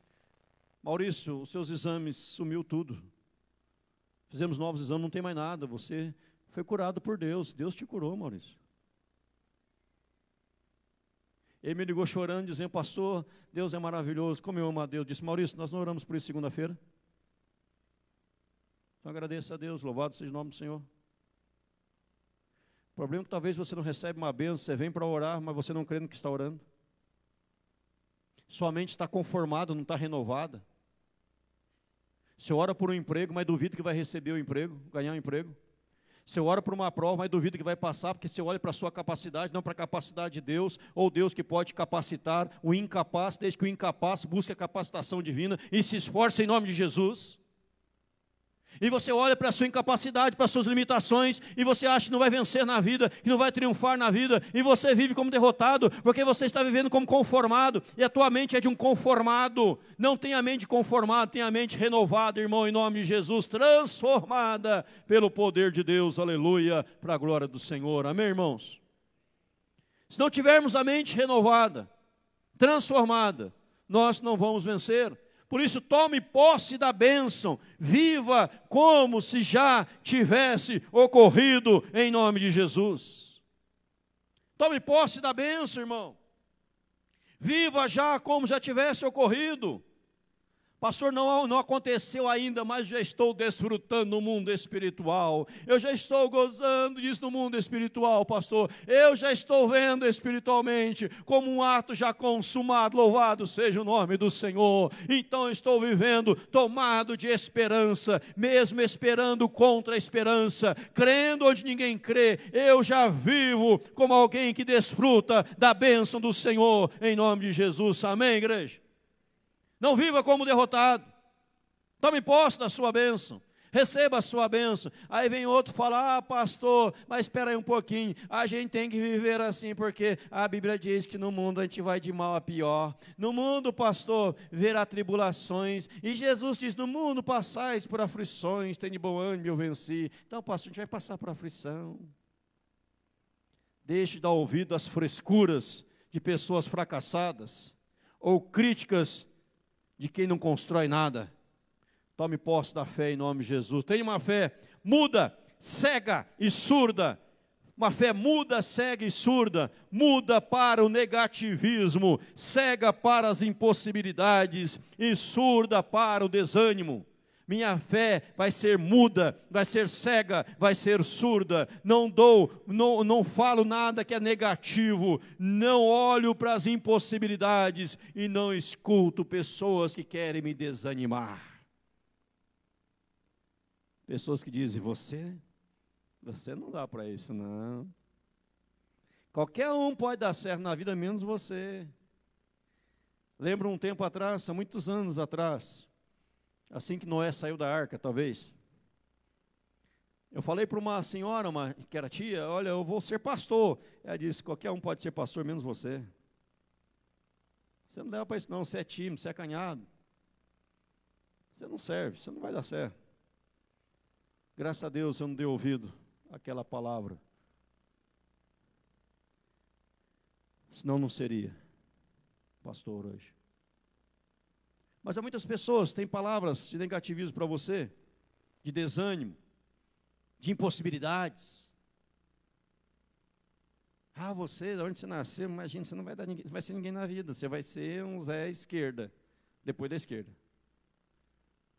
Maurício, os seus exames sumiu tudo. Fizemos novos exames, não tem mais nada. Você foi curado por Deus. Deus te curou, Maurício. Ele me ligou chorando, dizendo, pastor, Deus é maravilhoso, como eu amo a Deus. Disse, Maurício, nós não oramos por isso segunda-feira? Então agradeça a Deus, louvado seja o nome do Senhor. O problema é que talvez você não recebe uma bênção, você vem para orar, mas você não crê no que está orando. Sua mente está conformada, não está renovada. Você ora por um emprego, mas duvida que vai receber o emprego, ganhar o emprego. Você ora por uma prova, mas duvida que vai passar, porque você olha para a sua capacidade, não para a capacidade de Deus, ou Deus que pode capacitar o incapaz, desde que o incapaz busque a capacitação divina e se esforce em nome de Jesus. E você olha para a sua incapacidade, para as suas limitações, e você acha que não vai vencer na vida, que não vai triunfar na vida, e você vive como derrotado, porque você está vivendo como conformado, e a tua mente é de um conformado. Não tem a mente conformada, tem a mente renovada, irmão, em nome de Jesus, transformada pelo poder de Deus, aleluia, para a glória do Senhor. Amém, irmãos? Se não tivermos a mente renovada, transformada, nós não vamos vencer. Por isso, tome posse da bênção, viva como se já tivesse ocorrido em nome de Jesus. Tome posse da bênção, irmão. Viva já como já tivesse ocorrido. Pastor, não, não aconteceu ainda, mas já estou desfrutando no mundo espiritual. Eu já estou gozando disso no mundo espiritual, pastor. Eu já estou vendo espiritualmente como um ato já consumado. Louvado seja o nome do Senhor. Então estou vivendo tomado de esperança, mesmo esperando contra a esperança, crendo onde ninguém crê. Eu já vivo como alguém que desfruta da bênção do Senhor, em nome de Jesus. Amém, igreja? Não viva como derrotado. Tome posse da sua bênção. receba a sua bênção. Aí vem outro falar, ah, pastor, mas espera aí um pouquinho, a gente tem que viver assim, porque a Bíblia diz que no mundo a gente vai de mal a pior. No mundo, pastor, verá tribulações, e Jesus diz, no mundo passais por aflições, tem de bom ânimo, eu venci. Então, pastor, a gente vai passar por aflição. Deixe de dar ouvido às frescuras de pessoas fracassadas, ou críticas de quem não constrói nada Tome posse da fé em nome de Jesus. Tenha uma fé muda, cega e surda. Uma fé muda, cega e surda, muda para o negativismo, cega para as impossibilidades e surda para o desânimo. Minha fé vai ser muda, vai ser cega, vai ser surda. Não dou, não, não falo nada que é negativo, não olho para as impossibilidades e não escuto pessoas que querem me desanimar. Pessoas que dizem, você, você não dá para isso, não. Qualquer um pode dar certo na vida, menos você. Lembro um tempo atrás, há muitos anos atrás, assim que Noé saiu da arca, talvez. Eu falei para uma senhora, uma, que era tia, olha, eu vou ser pastor. Ela disse, qualquer um pode ser pastor, menos você. Você não leva para isso não, você é tímido, você é acanhado. Você não serve, você não vai dar certo. Graças a Deus eu não dei ouvido àquela palavra. Senão não seria pastor hoje. Mas há muitas pessoas que têm palavras de negativismo para você, de desânimo, de impossibilidades. Ah, você, onde você nasceu, imagina, você não vai, dar ninguém, vai ser ninguém na vida, você vai ser um Zé esquerda, depois da esquerda.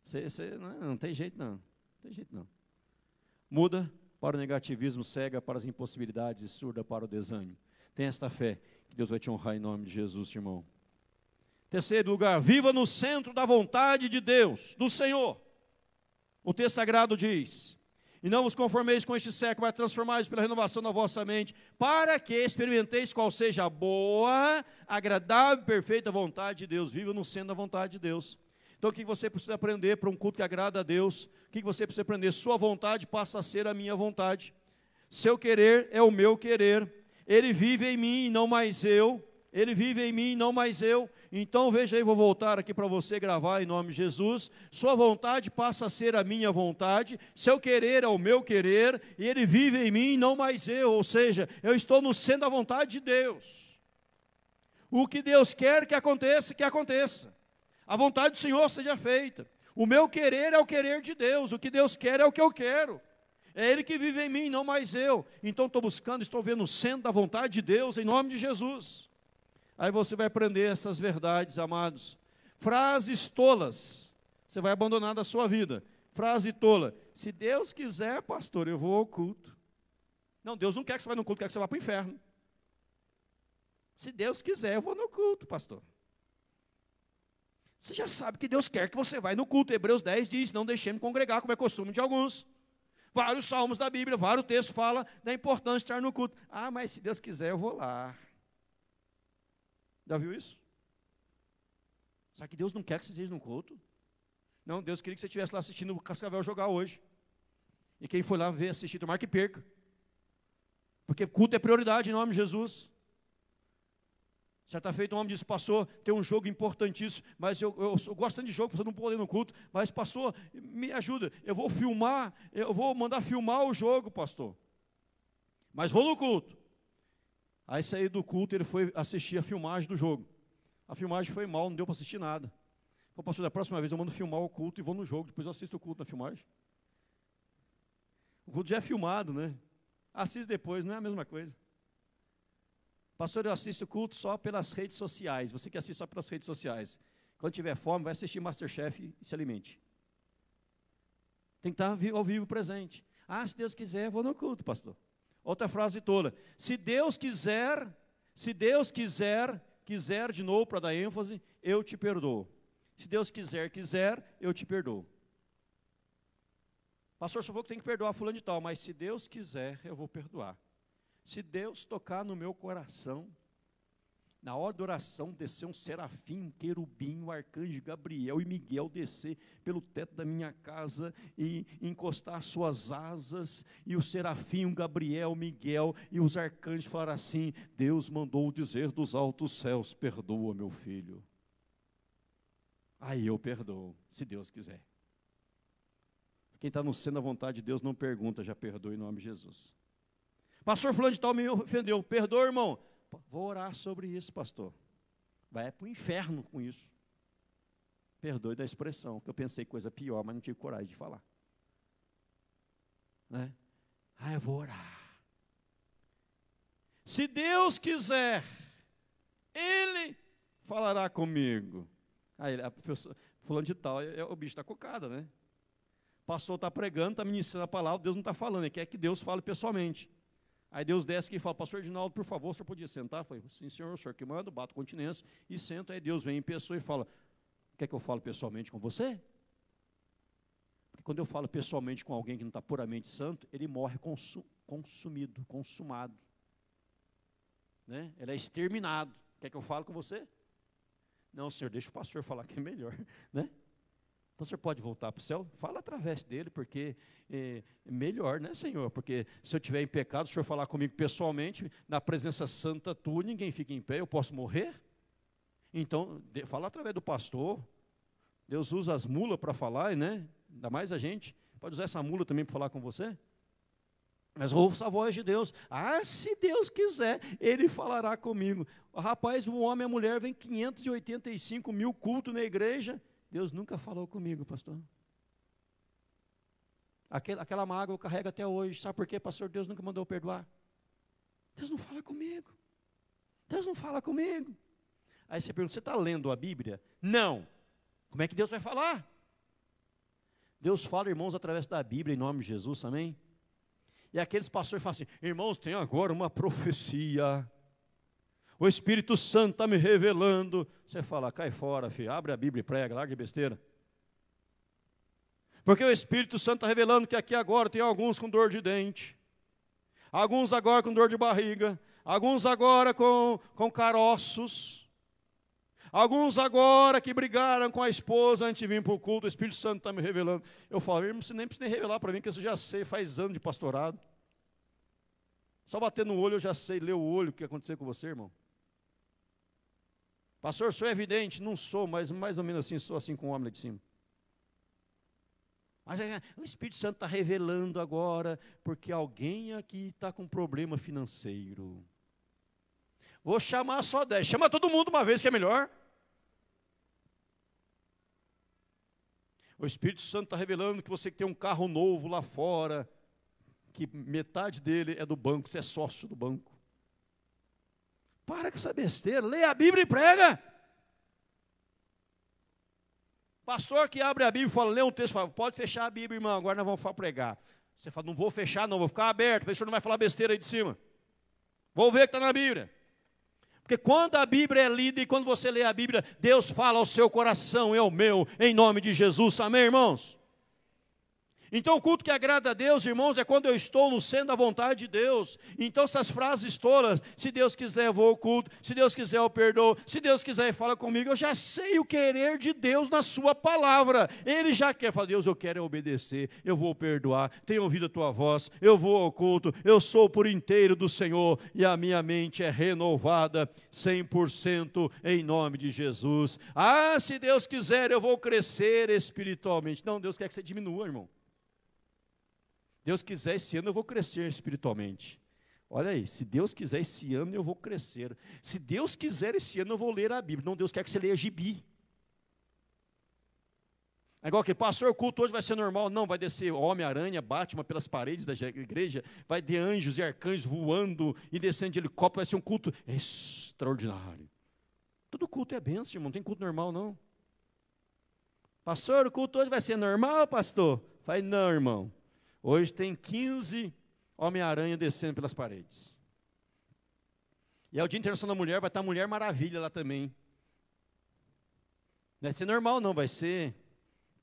Você, você não, não tem jeito não, não tem jeito não muda para o negativismo, cega para as impossibilidades e surda para o desânimo. Tenha esta fé, que Deus vai te honrar em nome de Jesus, irmão. Terceiro lugar, viva no centro da vontade de Deus, do Senhor. O texto sagrado diz: E não vos conformeis com este século, mas transformais pela renovação da vossa mente, para que experimenteis qual seja a boa, agradável e perfeita vontade de Deus. Viva no centro da vontade de Deus. Então, o que você precisa aprender para um culto que agrada a Deus? O que você precisa aprender? Sua vontade passa a ser a minha vontade. Seu querer é o meu querer. Ele vive em mim e não mais eu. Ele vive em mim não mais eu. Então, veja aí, vou voltar aqui para você gravar em nome de Jesus. Sua vontade passa a ser a minha vontade. Seu querer é o meu querer. E ele vive em mim não mais eu. Ou seja, eu estou no centro da vontade de Deus. O que Deus quer que aconteça, que aconteça. A vontade do Senhor seja feita. O meu querer é o querer de Deus, o que Deus quer é o que eu quero. É Ele que vive em mim, não mais eu. Então estou buscando, estou vendo o centro da vontade de Deus, em nome de Jesus. Aí você vai aprender essas verdades, amados. Frases tolas, você vai abandonar da sua vida. Frase tola: se Deus quiser, pastor, eu vou ao culto. Não, Deus não quer que você vá no culto, quer que você vá para o inferno. Se Deus quiser, eu vou no culto, pastor. Você já sabe que Deus quer que você vá no culto. Hebreus 10 diz: Não deixemos congregar, como é costume de alguns. Vários salmos da Bíblia, vários textos falam da importância de estar no culto. Ah, mas se Deus quiser, eu vou lá. Já viu isso? Sabe que Deus não quer que você esteja no culto? Não, Deus queria que você estivesse lá assistindo o Cascavel jogar hoje. E quem foi lá ver, assistir, tomar que perca. Porque culto é prioridade em nome de Jesus. Certa feita um homem disse, pastor, tem um jogo importantíssimo, mas eu, eu, eu gosto tanto de jogo, você não pode ir no culto, mas pastor, me ajuda, eu vou filmar, eu vou mandar filmar o jogo, pastor. Mas vou no culto. Aí saí do culto, ele foi assistir a filmagem do jogo. A filmagem foi mal, não deu para assistir nada. Falei, pastor, da próxima vez eu mando filmar o culto e vou no jogo, depois eu assisto o culto na filmagem. O culto já é filmado, né? Assiste depois, não é a mesma coisa. Pastor, eu assisto o culto só pelas redes sociais. Você que assiste só pelas redes sociais. Quando tiver fome, vai assistir Masterchef e se alimente. Tem que estar ao vivo presente. Ah, se Deus quiser, vou no culto, pastor. Outra frase tola. Se Deus quiser, se Deus quiser, quiser de novo para dar ênfase, eu te perdoo. Se Deus quiser, quiser, eu te perdoo. Pastor, só vou que tem que perdoar fulano de tal, mas se Deus quiser, eu vou perdoar. Se Deus tocar no meu coração, Na hora da oração, desceu um serafim, um querubim, o um arcanjo Gabriel e Miguel descer pelo teto da minha casa e encostar suas asas. E o serafim, o Gabriel, Miguel e os arcanjos falaram assim: Deus mandou dizer dos altos céus: Perdoa, meu filho. Aí eu perdoo, se Deus quiser. Quem está no seno da vontade de Deus não pergunta, já perdoa em nome de Jesus. Pastor fulano de tal me ofendeu. Perdoa, irmão. Vou orar sobre isso, pastor. Vai para o inferno com isso. Perdoe da expressão, que eu pensei coisa pior, mas não tive coragem de falar. Né? Ah, eu vou orar. Se Deus quiser, Ele falará comigo. Aí, a pessoa, fulano de tal, é, é, o bicho está cocada, né? Pastor está pregando, está ministrando a palavra, Deus não está falando, ele quer que Deus fale pessoalmente. Aí Deus desce aqui e fala, pastor Edinaldo, por favor, o senhor podia sentar? Eu falei, sim, senhor, o senhor que manda, bato continência e senta. Aí Deus vem em pessoa e fala, quer que eu fale pessoalmente com você? Porque quando eu falo pessoalmente com alguém que não está puramente santo, ele morre consu consumido, consumado. Né? Ele é exterminado. Quer que eu fale com você? Não, senhor, deixa o pastor falar que é melhor. <laughs> Né? Então, o senhor pode voltar para o céu? Fala através dele, porque é, melhor, né, Senhor? Porque se eu estiver em pecado, o senhor falar comigo pessoalmente, na presença santa tua, ninguém fica em pé, eu posso morrer? Então, fala através do pastor. Deus usa as mulas para falar, né? Ainda mais a gente. Pode usar essa mula também para falar com você? Mas ouça a voz de Deus. Ah, se Deus quiser, Ele falará comigo. Rapaz, o homem e a mulher vem 585 mil cultos na igreja Deus nunca falou comigo, pastor. Aquela, aquela mágoa eu carrego até hoje. Sabe por quê, pastor? Deus nunca mandou perdoar. Deus não fala comigo. Deus não fala comigo. Aí você pergunta: você está lendo a Bíblia? Não. Como é que Deus vai falar? Deus fala, irmãos, através da Bíblia, em nome de Jesus, amém? E aqueles pastores falam assim: irmãos, tem agora uma profecia o Espírito Santo está me revelando. Você fala, cai fora, filho, abre a Bíblia e prega, larga de besteira. Porque o Espírito Santo está revelando que aqui agora tem alguns com dor de dente, alguns agora com dor de barriga, alguns agora com, com caroços, alguns agora que brigaram com a esposa antes de vir para o culto, o Espírito Santo está me revelando. Eu falo, irmão, você nem precisa revelar para mim, que eu já sei, faz anos de pastorado. Só bater no olho eu já sei, ler o olho, o que aconteceu com você, irmão. Pastor, sou evidente? Não sou, mas mais ou menos assim, sou assim com o homem lá de cima. Mas é, o Espírito Santo está revelando agora, porque alguém aqui está com problema financeiro. Vou chamar só dez. Chama todo mundo uma vez que é melhor. O Espírito Santo está revelando que você tem um carro novo lá fora, que metade dele é do banco, você é sócio do banco. Para com essa besteira, lê a Bíblia e prega. Pastor que abre a Bíblia e fala, lê um texto, fala, pode fechar a Bíblia, irmão, agora nós vamos pregar. Você fala, não vou fechar, não, vou ficar aberto, o senhor não vai falar besteira aí de cima. Vou ver o que está na Bíblia. Porque quando a Bíblia é lida e quando você lê a Bíblia, Deus fala ao seu coração e ao meu, em nome de Jesus. Amém, irmãos? Então, o culto que agrada a Deus, irmãos, é quando eu estou no centro da vontade de Deus. Então, essas frases todas, se Deus quiser, eu vou ao culto, se Deus quiser, eu perdoo, se Deus quiser, fala comigo, eu já sei o querer de Deus na Sua palavra. Ele já quer falar, Deus, eu quero é obedecer, eu vou perdoar, tenho ouvido a Tua voz, eu vou ao culto, eu sou por inteiro do Senhor e a minha mente é renovada 100% em nome de Jesus. Ah, se Deus quiser, eu vou crescer espiritualmente. Não, Deus quer que você diminua, irmão. Deus quiser, esse ano eu vou crescer espiritualmente. Olha aí, se Deus quiser, esse ano eu vou crescer. Se Deus quiser, esse ano eu vou ler a Bíblia. Não, Deus quer que você leia gibi. É igual que, pastor, o culto hoje vai ser normal. Não, vai descer Homem-Aranha, Batman pelas paredes da igreja, vai ter anjos e arcanjos voando e descendo de helicóptero, vai ser um culto extraordinário. Todo culto é benção, irmão, não tem culto normal, não. Pastor, o culto hoje vai ser normal, pastor? Vai, não, irmão. Hoje tem 15 Homem-Aranha descendo pelas paredes. E é o Dia Internacional da Mulher, vai estar Mulher Maravilha lá também. Não vai ser normal, não, vai ser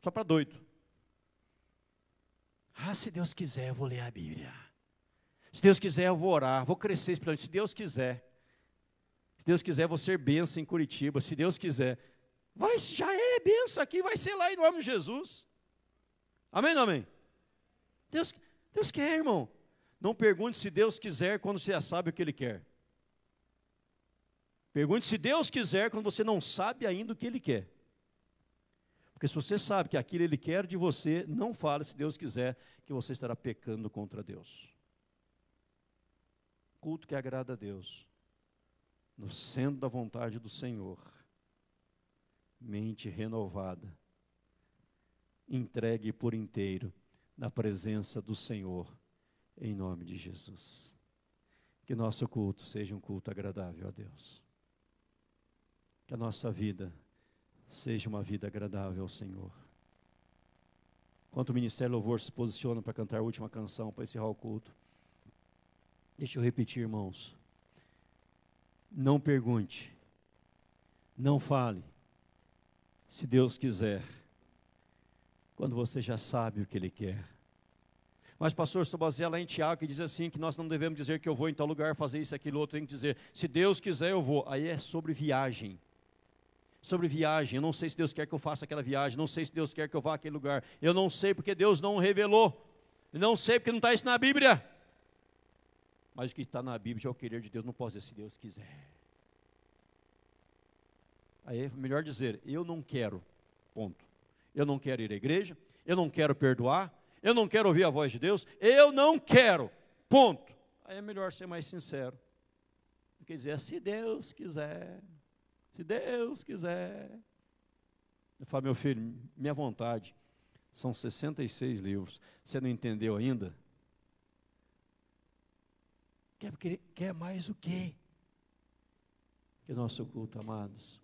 só para doido. Ah, se Deus quiser, eu vou ler a Bíblia. Se Deus quiser, eu vou orar, vou crescer se Deus quiser. Se Deus quiser, vou ser benção em Curitiba. Se Deus quiser, vai, já é benção aqui, vai ser lá em nome de Jesus. Amém ou amém? Deus, Deus quer, irmão. Não pergunte se Deus quiser quando você já sabe o que Ele quer. Pergunte se Deus quiser quando você não sabe ainda o que Ele quer. Porque se você sabe que aquilo Ele quer de você, não fale se Deus quiser, que você estará pecando contra Deus. Culto que agrada a Deus, no centro da vontade do Senhor, mente renovada, entregue por inteiro na presença do Senhor, em nome de Jesus. Que nosso culto seja um culto agradável a Deus. Que a nossa vida seja uma vida agradável ao Senhor. Enquanto o Ministério Louvor se posiciona para cantar a última canção, para encerrar o culto, deixa eu repetir, irmãos. Não pergunte, não fale, se Deus quiser, quando você já sabe o que Ele quer. Mas, pastor, estou baseado em Tiago, que diz assim: que nós não devemos dizer que eu vou em tal lugar fazer isso, aquilo, outro, tem que dizer, se Deus quiser, eu vou. Aí é sobre viagem sobre viagem. Eu não sei se Deus quer que eu faça aquela viagem, não sei se Deus quer que eu vá àquele lugar. Eu não sei porque Deus não revelou. Não sei porque não está isso na Bíblia. Mas o que está na Bíblia é o querer de Deus, não posso dizer se Deus quiser. Aí é melhor dizer, eu não quero, ponto. Eu não quero ir à igreja, eu não quero perdoar, eu não quero ouvir a voz de Deus, eu não quero, ponto. Aí é melhor ser mais sincero. Quer dizer, se Deus quiser. Se Deus quiser. Eu falo, meu filho, minha vontade. São 66 livros. Você não entendeu ainda? Quer, quer, quer mais o quê? Que nosso culto, amados,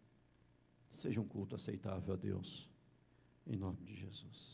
seja um culto aceitável a Deus. Em nome de Jesus.